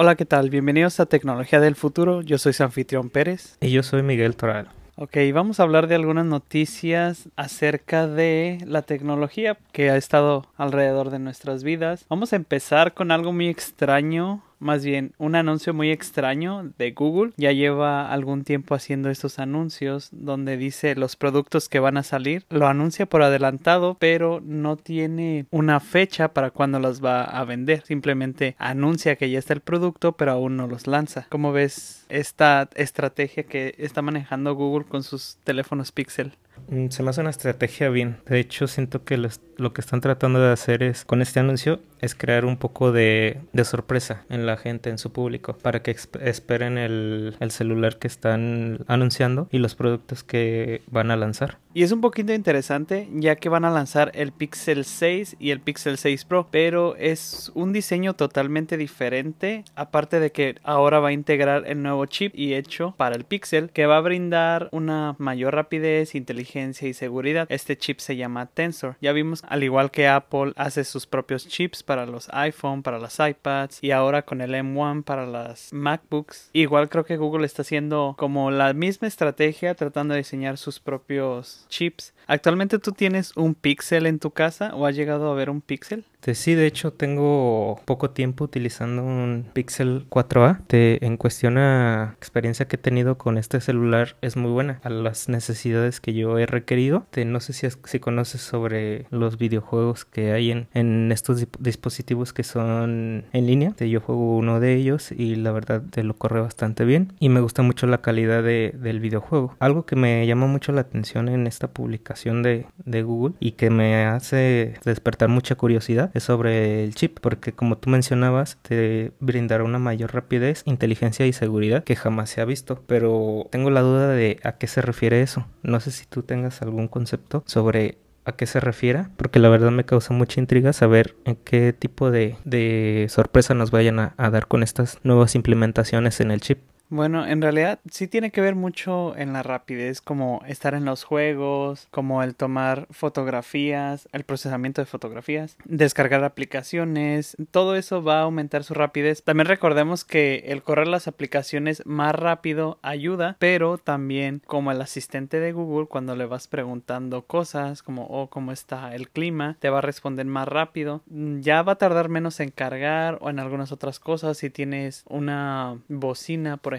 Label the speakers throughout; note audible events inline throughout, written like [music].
Speaker 1: Hola, ¿qué tal? Bienvenidos a Tecnología del Futuro. Yo soy su anfitrión Pérez.
Speaker 2: Y yo soy Miguel Toral.
Speaker 1: Ok, vamos a hablar de algunas noticias acerca de la tecnología que ha estado alrededor de nuestras vidas. Vamos a empezar con algo muy extraño más bien un anuncio muy extraño de Google. Ya lleva algún tiempo haciendo estos anuncios donde dice los productos que van a salir. Lo anuncia por adelantado, pero no tiene una fecha para cuándo los va a vender. Simplemente anuncia que ya está el producto, pero aún no los lanza. ¿Cómo ves esta estrategia que está manejando Google con sus teléfonos Pixel?
Speaker 2: Mm, se me hace una estrategia bien. De hecho, siento que lo que están tratando de hacer es, con este anuncio, es crear un poco de, sorpresa en la gente, en su público, para que esperen el, el, celular que están anunciando y los productos que van a lanzar.
Speaker 1: Y es un poquito interesante, ya que van a lanzar el Pixel 6 y el Pixel 6 Pro, pero es un diseño totalmente diferente, aparte de que ahora va a integrar el nuevo chip y hecho para el Pixel, que va a brindar una mayor rapidez, inteligencia, y seguridad. Este chip se llama Tensor. Ya vimos, al igual que Apple hace sus propios chips para los iPhone, para las iPads y ahora con el M1 para las MacBooks. Igual creo que Google está haciendo como la misma estrategia tratando de diseñar sus propios chips. ¿Actualmente tú tienes un Pixel en tu casa o has llegado a ver un Pixel?
Speaker 2: Sí, de hecho tengo poco tiempo utilizando un Pixel 4A. De, en cuestión a experiencia que he tenido con este celular es muy buena a las necesidades que yo he requerido. no sé si, si conoces sobre los videojuegos que hay en, en estos dispositivos que son en línea. yo juego uno de ellos y la verdad te lo corre bastante bien y me gusta mucho la calidad de, del videojuego. Algo que me llama mucho la atención en esta publicación de, de Google y que me hace despertar mucha curiosidad sobre el chip, porque como tú mencionabas, te brindará una mayor rapidez, inteligencia y seguridad que jamás se ha visto. Pero tengo la duda de a qué se refiere eso. No sé si tú tengas algún concepto sobre a qué se refiere, porque la verdad me causa mucha intriga saber en qué tipo de, de sorpresa nos vayan a dar con estas nuevas implementaciones en el chip.
Speaker 1: Bueno, en realidad sí tiene que ver mucho en la rapidez, como estar en los juegos, como el tomar fotografías, el procesamiento de fotografías, descargar aplicaciones, todo eso va a aumentar su rapidez. También recordemos que el correr las aplicaciones más rápido ayuda, pero también como el asistente de Google cuando le vas preguntando cosas como oh, cómo está el clima, te va a responder más rápido. Ya va a tardar menos en cargar o en algunas otras cosas si tienes una bocina, por ejemplo,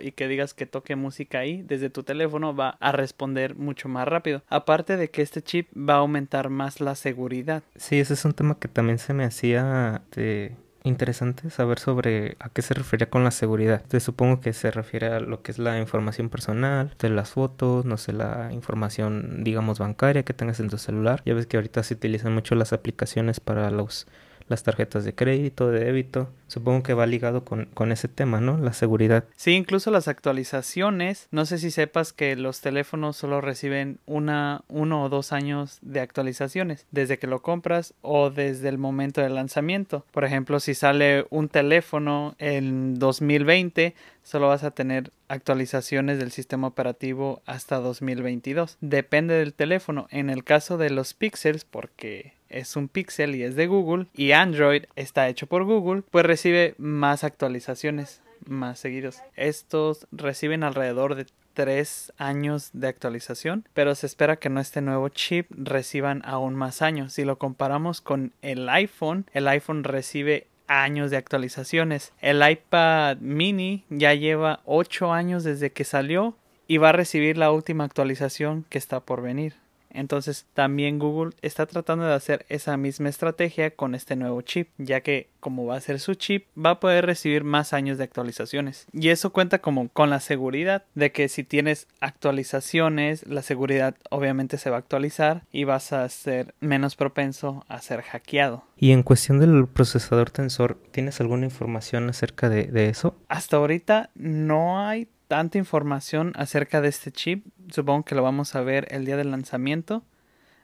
Speaker 1: y que digas que toque música ahí desde tu teléfono, va a responder mucho más rápido. Aparte de que este chip va a aumentar más la seguridad.
Speaker 2: Sí, ese es un tema que también se me hacía de interesante saber sobre a qué se refería con la seguridad. Te supongo que se refiere a lo que es la información personal, de las fotos, no sé, la información, digamos, bancaria que tengas en tu celular. Ya ves que ahorita se utilizan mucho las aplicaciones para los las tarjetas de crédito, de débito. Supongo que va ligado con, con, ese tema, ¿no? La seguridad.
Speaker 1: Sí, incluso las actualizaciones. No sé si sepas que los teléfonos solo reciben una, uno o dos años de actualizaciones, desde que lo compras o desde el momento del lanzamiento. Por ejemplo, si sale un teléfono en 2020, solo vas a tener actualizaciones del sistema operativo hasta 2022. Depende del teléfono. En el caso de los Pixels, porque es un Pixel y es de Google y Android está hecho por Google, pues recibe más actualizaciones más seguidos. Estos reciben alrededor de 3 años de actualización, pero se espera que no este nuevo chip reciban aún más años. Si lo comparamos con el iPhone, el iPhone recibe años de actualizaciones. El iPad mini ya lleva 8 años desde que salió y va a recibir la última actualización que está por venir. Entonces también Google está tratando de hacer esa misma estrategia con este nuevo chip, ya que como va a ser su chip, va a poder recibir más años de actualizaciones. Y eso cuenta como con la seguridad de que si tienes actualizaciones, la seguridad obviamente se va a actualizar y vas a ser menos propenso a ser hackeado.
Speaker 2: Y en cuestión del procesador tensor, ¿tienes alguna información acerca de, de eso?
Speaker 1: Hasta ahorita no hay tanta información acerca de este chip. Supongo que lo vamos a ver el día del lanzamiento.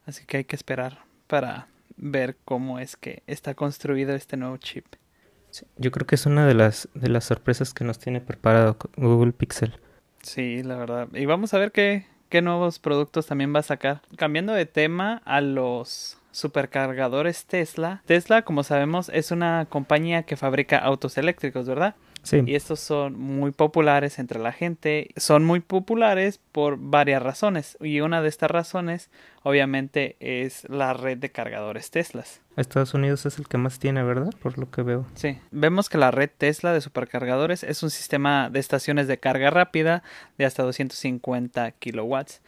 Speaker 1: Así que hay que esperar para ver cómo es que está construido este nuevo chip.
Speaker 2: yo creo que es una de las, de las sorpresas que nos tiene preparado Google Pixel.
Speaker 1: Sí, la verdad. Y vamos a ver qué, qué nuevos productos también va a sacar. Cambiando de tema a los supercargadores Tesla. Tesla, como sabemos, es una compañía que fabrica autos eléctricos, ¿verdad?
Speaker 2: Sí.
Speaker 1: Y estos son muy populares entre la gente. Son muy populares por varias razones. Y una de estas razones, obviamente, es la red de cargadores Teslas.
Speaker 2: Estados Unidos es el que más tiene, ¿verdad? Por lo que veo.
Speaker 1: Sí. Vemos que la red Tesla de supercargadores es un sistema de estaciones de carga rápida de hasta 250 kilowatts.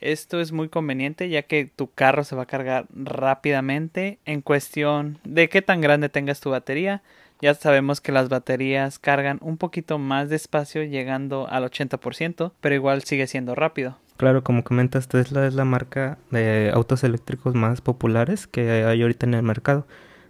Speaker 1: Esto es muy conveniente ya que tu carro se va a cargar rápidamente en cuestión de qué tan grande tengas tu batería. Ya sabemos que las baterías cargan un poquito más despacio llegando al 80%, pero igual sigue siendo rápido.
Speaker 2: Claro, como comentas, Tesla es la marca de autos eléctricos más populares que hay ahorita en el mercado.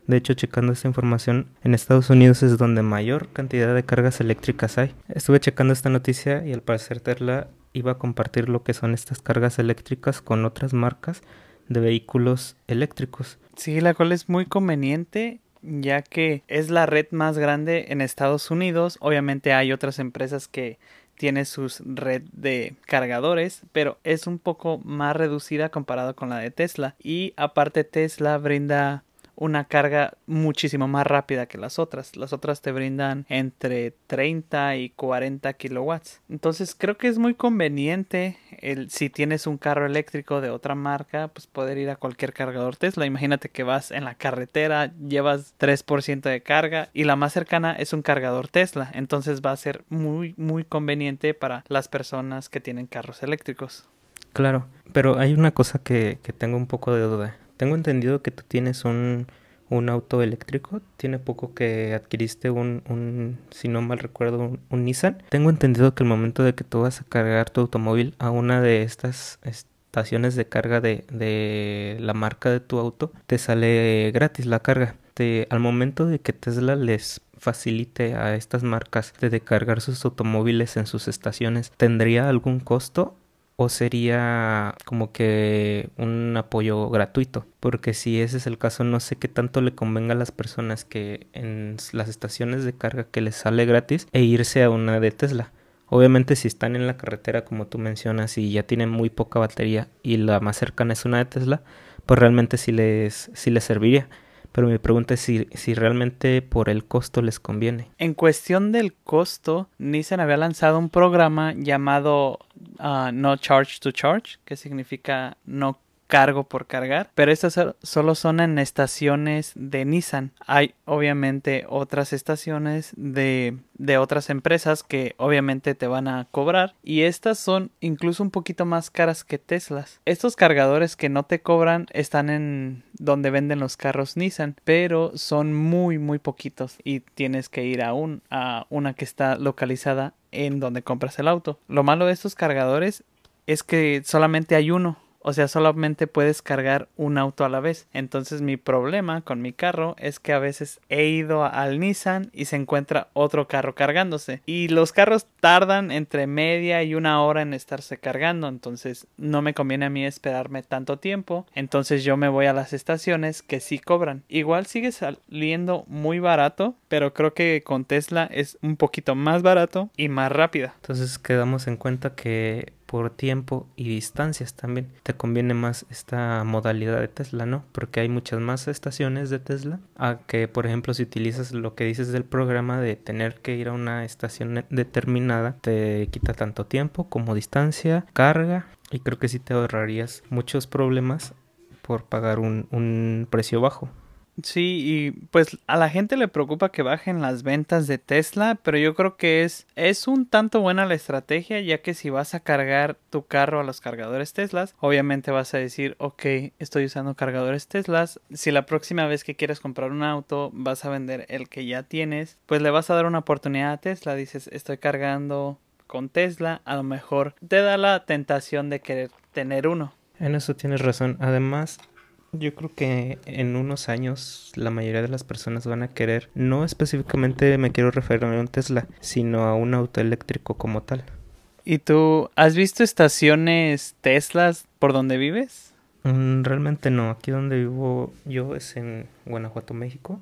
Speaker 2: De hecho, checando esta información, en Estados Unidos es donde mayor cantidad de cargas eléctricas hay. Estuve checando esta noticia y al parecer Tesla iba a compartir lo que son estas cargas eléctricas con otras marcas de vehículos eléctricos.
Speaker 1: Sí, la cual es muy conveniente ya que es la red más grande en Estados Unidos. Obviamente hay otras empresas que tienen sus red de cargadores, pero es un poco más reducida comparado con la de Tesla. Y aparte Tesla brinda una carga muchísimo más rápida que las otras. Las otras te brindan entre 30 y 40 kilowatts. Entonces creo que es muy conveniente el, si tienes un carro eléctrico de otra marca, pues poder ir a cualquier cargador Tesla. Imagínate que vas en la carretera, llevas 3% de carga y la más cercana es un cargador Tesla. Entonces va a ser muy, muy conveniente para las personas que tienen carros eléctricos.
Speaker 2: Claro, pero hay una cosa que, que tengo un poco de duda. Tengo entendido que tú tienes un, un auto eléctrico. Tiene poco que adquiriste un, un si no mal recuerdo, un, Nissan. Tengo entendido que el momento de que tú vas a cargar tu automóvil a una de estas estaciones de carga de, de la marca de tu auto, te sale gratis la carga. Te, al momento de que Tesla les facilite a estas marcas de cargar sus automóviles en sus estaciones, ¿tendría algún costo o sería como que un apoyo gratuito porque si ese es el caso no sé qué tanto le convenga a las personas que en las estaciones de carga que les sale gratis e irse a una de Tesla. Obviamente si están en la carretera como tú mencionas y ya tienen muy poca batería y la más cercana es una de Tesla pues realmente sí les, sí les serviría pero mi pregunta es si, si, realmente por el costo les conviene.
Speaker 1: En cuestión del costo, Nissan había lanzado un programa llamado uh, No Charge to Charge, que significa no cargo por cargar, pero estas solo son en estaciones de Nissan. Hay obviamente otras estaciones de, de otras empresas que obviamente te van a cobrar y estas son incluso un poquito más caras que Teslas. Estos cargadores que no te cobran están en donde venden los carros Nissan, pero son muy muy poquitos y tienes que ir a un a una que está localizada en donde compras el auto. Lo malo de estos cargadores es que solamente hay uno o sea, solamente puedes cargar un auto a la vez. Entonces mi problema con mi carro es que a veces he ido al Nissan y se encuentra otro carro cargándose. Y los carros tardan entre media y una hora en estarse cargando. Entonces no me conviene a mí esperarme tanto tiempo. Entonces yo me voy a las estaciones que sí cobran. Igual sigue saliendo muy barato. Pero creo que con Tesla es un poquito más barato y más rápida.
Speaker 2: Entonces quedamos en cuenta que por tiempo y distancias también. Te conviene más esta modalidad de Tesla, ¿no? Porque hay muchas más estaciones de Tesla a que, por ejemplo, si utilizas lo que dices del programa de tener que ir a una estación determinada, te quita tanto tiempo como distancia, carga y creo que sí te ahorrarías muchos problemas por pagar un, un precio bajo.
Speaker 1: Sí, y pues a la gente le preocupa que bajen las ventas de Tesla, pero yo creo que es, es un tanto buena la estrategia, ya que si vas a cargar tu carro a los cargadores Teslas, obviamente vas a decir, ok, estoy usando cargadores Teslas, si la próxima vez que quieres comprar un auto vas a vender el que ya tienes, pues le vas a dar una oportunidad a Tesla, dices, estoy cargando con Tesla, a lo mejor te da la tentación de querer tener uno.
Speaker 2: En eso tienes razón, además yo creo que en unos años la mayoría de las personas van a querer, no específicamente me quiero referir a un Tesla, sino a un auto eléctrico como tal.
Speaker 1: ¿Y tú has visto estaciones Teslas por donde vives?
Speaker 2: Mm, realmente no, aquí donde vivo yo es en Guanajuato, México.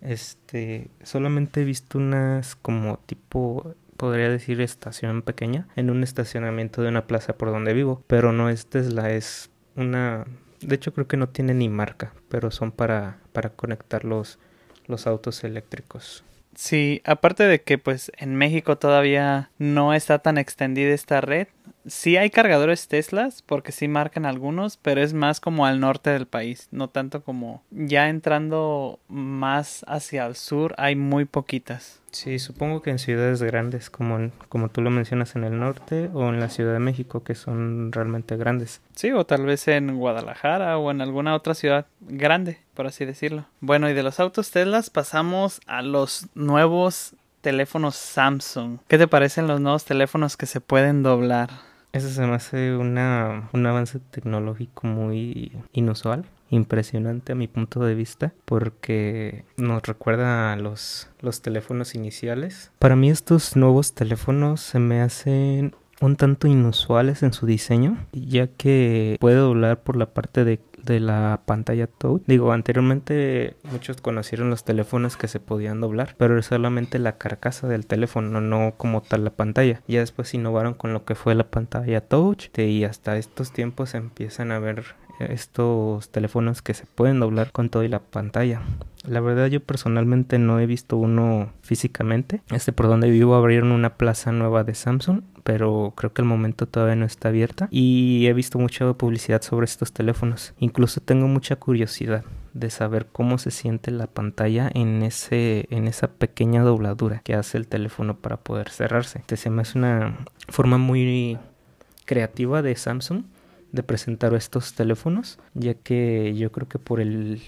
Speaker 2: Este, solamente he visto unas como tipo podría decir estación pequeña en un estacionamiento de una plaza por donde vivo, pero no es Tesla, es una De hecho creo que no tiene ni marca, pero son para, para conectar los, los autos eléctricos.
Speaker 1: Sí, aparte de que pues en México todavía no está tan extendida esta red, sí hay cargadores Teslas, porque sí marcan algunos, pero es más como al norte del país, no tanto como ya entrando más hacia el sur hay muy poquitas.
Speaker 2: Sí, supongo que en ciudades grandes, como, como tú lo mencionas en el norte o en la Ciudad de México, que son realmente grandes.
Speaker 1: Sí, o tal vez en Guadalajara o en alguna otra ciudad grande, por así decirlo. Bueno, y de los autos Teslas pasamos a los nuevos teléfonos Samsung. ¿Qué te parecen los nuevos teléfonos que se pueden doblar?
Speaker 2: Eso se me hace una, un avance tecnológico muy inusual, impresionante a mi punto de vista, porque nos recuerda a los, los teléfonos iniciales. Para mí estos nuevos teléfonos se me hacen un tanto inusuales en su diseño, ya que puede doblar por la parte de, de, la pantalla touch. Digo, anteriormente muchos conocieron los teléfonos que se podían doblar, pero es solamente la carcasa del teléfono, no como tal la pantalla. Ya después innovaron con lo que fue la pantalla touch y hasta estos tiempos empiezan a ver estos teléfonos que se pueden doblar con todo y la pantalla. La verdad yo personalmente no he visto uno físicamente. Este por donde vivo abrieron una plaza nueva de Samsung, pero creo que el momento todavía no está abierta y he visto mucha publicidad sobre estos teléfonos. Incluso tengo mucha curiosidad de saber cómo se siente la pantalla en ese en esa pequeña dobladura que hace el teléfono para poder cerrarse. Este se me hace una forma muy creativa de Samsung de presentar estos teléfonos, ya que yo creo que por el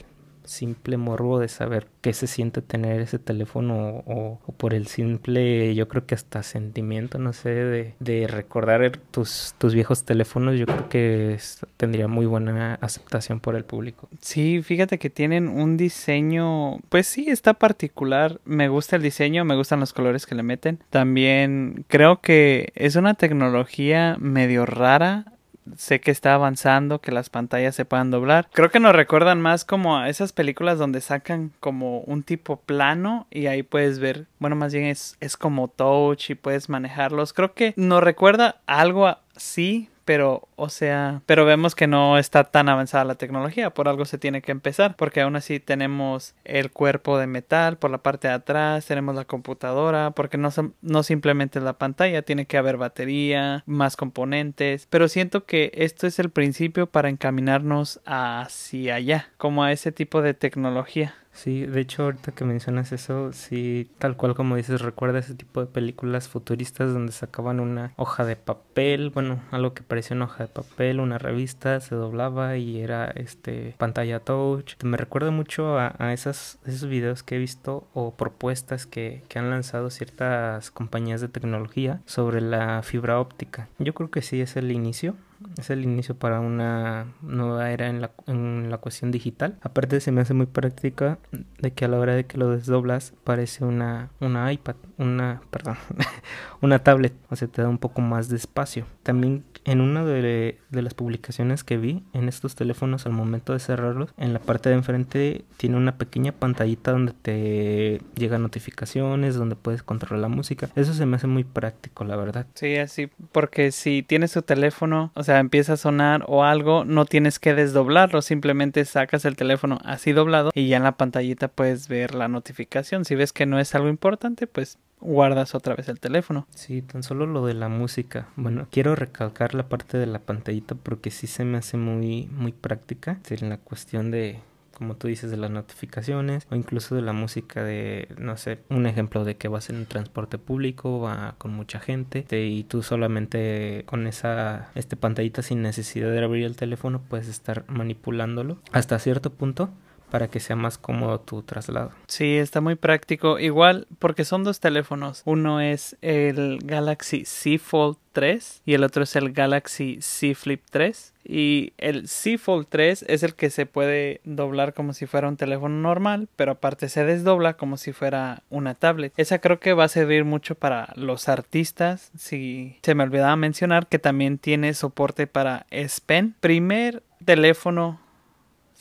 Speaker 2: simple morbo de saber qué se siente tener ese teléfono o, por el simple, yo creo que hasta sentimiento, no sé, de, de recordar tus, tus viejos teléfonos, yo creo que tendría muy buena aceptación por el público.
Speaker 1: Sí, fíjate que tienen un diseño, pues sí, está particular, me gusta el diseño, me gustan los colores que le meten, también creo que es una tecnología medio rara sé que está avanzando, que las pantallas se puedan doblar. Creo que nos recuerdan más como a esas películas donde sacan como un tipo plano y ahí puedes ver, bueno, más bien es, es como touch y puedes manejarlos. Creo que nos recuerda algo así, pero o sea, pero vemos que no está tan avanzada la tecnología, por algo se tiene que empezar, porque aún así tenemos el cuerpo de metal por la parte de atrás, tenemos la computadora, porque no, no simplemente la pantalla, tiene que haber batería, más componentes, pero siento que esto es el principio para encaminarnos hacia allá, como a ese tipo de tecnología.
Speaker 2: Sí, de hecho ahorita que mencionas eso, sí, tal cual como dices, recuerda ese tipo de películas futuristas donde sacaban una hoja de papel, bueno, algo que parecía una hoja de papel, una revista, se doblaba y era este pantalla touch. Me recuerda mucho a, esas, esos videos que he visto o propuestas que, que han lanzado ciertas compañías de tecnología sobre la fibra óptica. Yo creo que sí es el inicio es el inicio para una nueva era en la, en la cuestión digital. Aparte se me hace muy práctica de que a la hora de que lo desdoblas parece una, una iPad, una, perdón, [laughs] una tablet, o sea, te da un poco más de espacio. También en una de, las publicaciones que vi en estos teléfonos al momento de cerrarlos, en la parte de enfrente tiene una pequeña pantallita donde te llegan notificaciones, donde puedes controlar la música. Eso se me hace muy práctico, la verdad.
Speaker 1: Sí, así, porque si tienes tu teléfono, o sea, empieza a sonar o algo, no tienes que desdoblarlo, simplemente sacas el teléfono así doblado y ya en la pantallita puedes ver la notificación. Si ves que no es algo importante, pues guardas otra vez el teléfono.
Speaker 2: Sí, tan solo lo de la música. Bueno, quiero recalcar la parte de la pantallita porque sí se me hace muy muy práctica en la cuestión de como tú dices, de las notificaciones o incluso de la música de, no sé, un ejemplo de que vas en un transporte público, va con mucha gente y tú solamente con esa este pantallita sin necesidad de abrir el teléfono puedes estar manipulándolo hasta cierto punto para que sea más cómodo tu traslado.
Speaker 1: Sí, está muy práctico. Igual, porque son dos teléfonos. Uno es el Galaxy Z Fold 3 y el otro es el Galaxy Z Flip 3. Y el Z Fold 3 es el que se puede doblar como si fuera un teléfono normal, pero aparte se desdobla como si fuera una tablet. Esa creo que va a servir mucho para los artistas. Si se me olvidaba mencionar que también tiene soporte para S Pen. Primer teléfono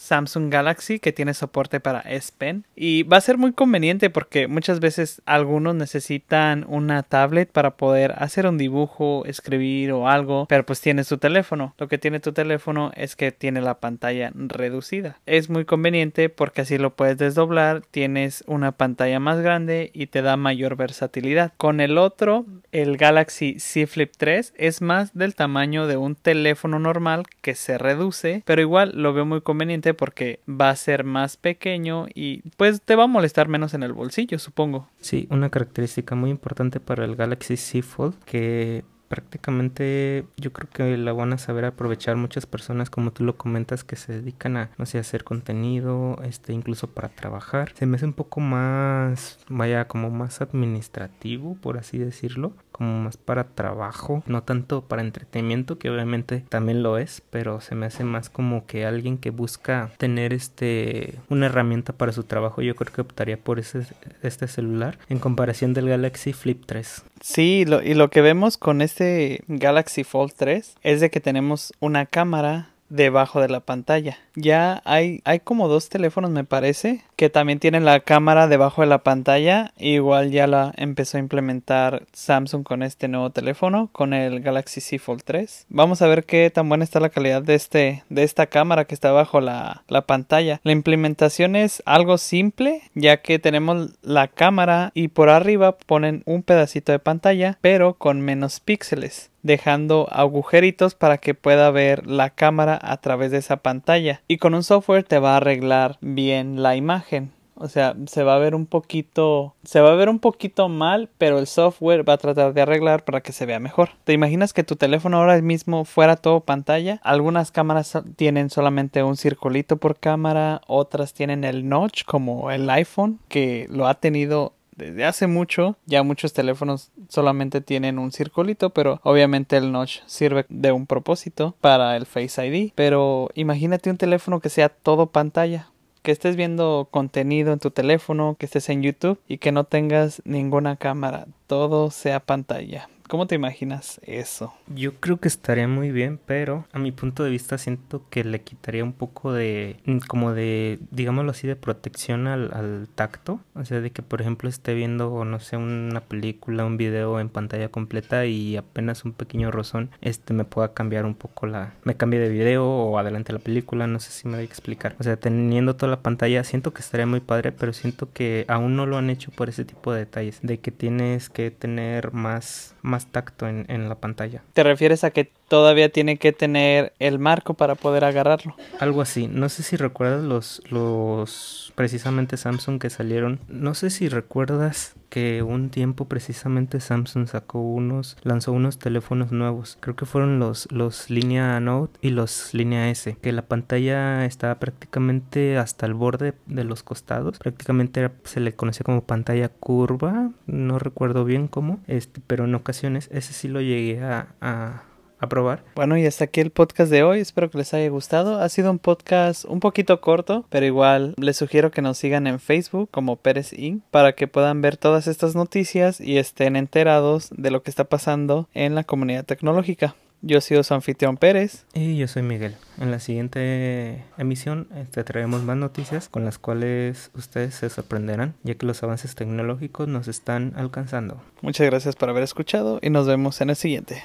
Speaker 1: Samsung Galaxy que tiene soporte para S Pen y va a ser muy conveniente porque muchas veces algunos necesitan una tablet para poder hacer un dibujo, escribir o algo, pero pues tiene su teléfono. Lo que tiene tu teléfono es que tiene la pantalla reducida. Es muy conveniente porque así lo puedes desdoblar, tienes una pantalla más grande y te da mayor versatilidad. Con el otro, el Galaxy Z Flip 3 es más del tamaño de un teléfono normal que se reduce, pero igual lo veo muy conveniente porque va a ser más pequeño y pues te va a molestar menos en el bolsillo, supongo.
Speaker 2: Sí, una característica muy importante para el Galaxy Z Fold que prácticamente yo creo que la van a saber aprovechar muchas personas como tú lo comentas que se dedican a no sé hacer contenido este incluso para trabajar se me hace un poco más vaya como más administrativo por así decirlo como más para trabajo, no tanto para entretenimiento, que obviamente también lo es, pero se me hace más como que alguien que busca tener este una herramienta para su trabajo, yo creo que optaría por ese, este celular en comparación del Galaxy Flip 3.
Speaker 1: Sí, lo, y lo que vemos con este Galaxy Fold 3 es de que tenemos una cámara debajo de la pantalla. Ya hay, hay como dos teléfonos me parece que también tienen la cámara debajo de la pantalla. Igual ya la empezó a implementar Samsung con este nuevo teléfono, con el Galaxy Z Fold 3. Vamos a ver qué tan buena está la calidad de, este, de esta cámara que está bajo la, la pantalla. La implementación es algo simple ya que tenemos la cámara y por arriba ponen un pedacito de pantalla pero con menos píxeles dejando agujeritos para que pueda ver la cámara a través de esa pantalla y con un software te va a arreglar bien la imagen o sea, se va a ver un poquito, se va a ver un poquito mal, pero el software va a tratar de arreglar para que se vea mejor. ¿Te imaginas que tu teléfono ahora mismo fuera todo pantalla? Algunas cámaras tienen solamente un circulito por cámara, otras tienen el notch como el iPhone que lo ha tenido desde hace mucho ya muchos teléfonos solamente tienen un circulito, pero obviamente el notch sirve de un propósito para el Face ID. Pero imagínate un teléfono que sea todo pantalla que estés viendo contenido en tu teléfono, que estés en YouTube y que no tengas ninguna cámara, todo sea pantalla. ¿Cómo te imaginas eso?
Speaker 2: Yo creo que estaría muy bien, pero a mi punto de vista siento que le quitaría un poco de, mm, como de, digámoslo así, de protección al, tacto. O sea, de que por ejemplo esté viendo, no sé, una película, un video en pantalla completa y apenas un pequeño rozón, este me pueda cambiar un poco la, me cambie de video o adelante la película, no sé si me voy a explicar. O sea, teniendo toda la pantalla, siento que estaría muy padre, pero siento que aún no lo han hecho por ese tipo de detalles, de que tienes que tener más, más tacto en, en la pantalla.
Speaker 1: ¿Te refieres a que todavía tiene que tener el marco para poder agarrarlo?
Speaker 2: Algo así. No sé si recuerdas los, los precisamente Samsung que salieron. No sé si recuerdas que un tiempo precisamente Samsung sacó unos, lanzó unos teléfonos nuevos. Creo que fueron los, los línea Note y los línea S. Que la pantalla estaba prácticamente hasta el borde de los costados. Prácticamente se le conocía como pantalla curva. No recuerdo bien cómo. Este, pero en ocasiones ese sí lo llegué a a probar.
Speaker 1: Bueno, y hasta aquí el podcast de hoy. Espero que les haya gustado. Ha sido un podcast un poquito corto, pero igual les sugiero que nos sigan en Facebook como Pérez Inc. para que puedan ver todas estas noticias y estén enterados de lo que está pasando en la comunidad tecnológica. Yo he sido su anfitrión Pérez.
Speaker 2: Y yo soy Miguel. En la siguiente emisión te traemos más noticias con las cuales ustedes se sorprenderán, ya que los avances tecnológicos nos están alcanzando.
Speaker 1: Muchas gracias por haber escuchado y nos vemos en el siguiente.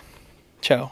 Speaker 1: Chao.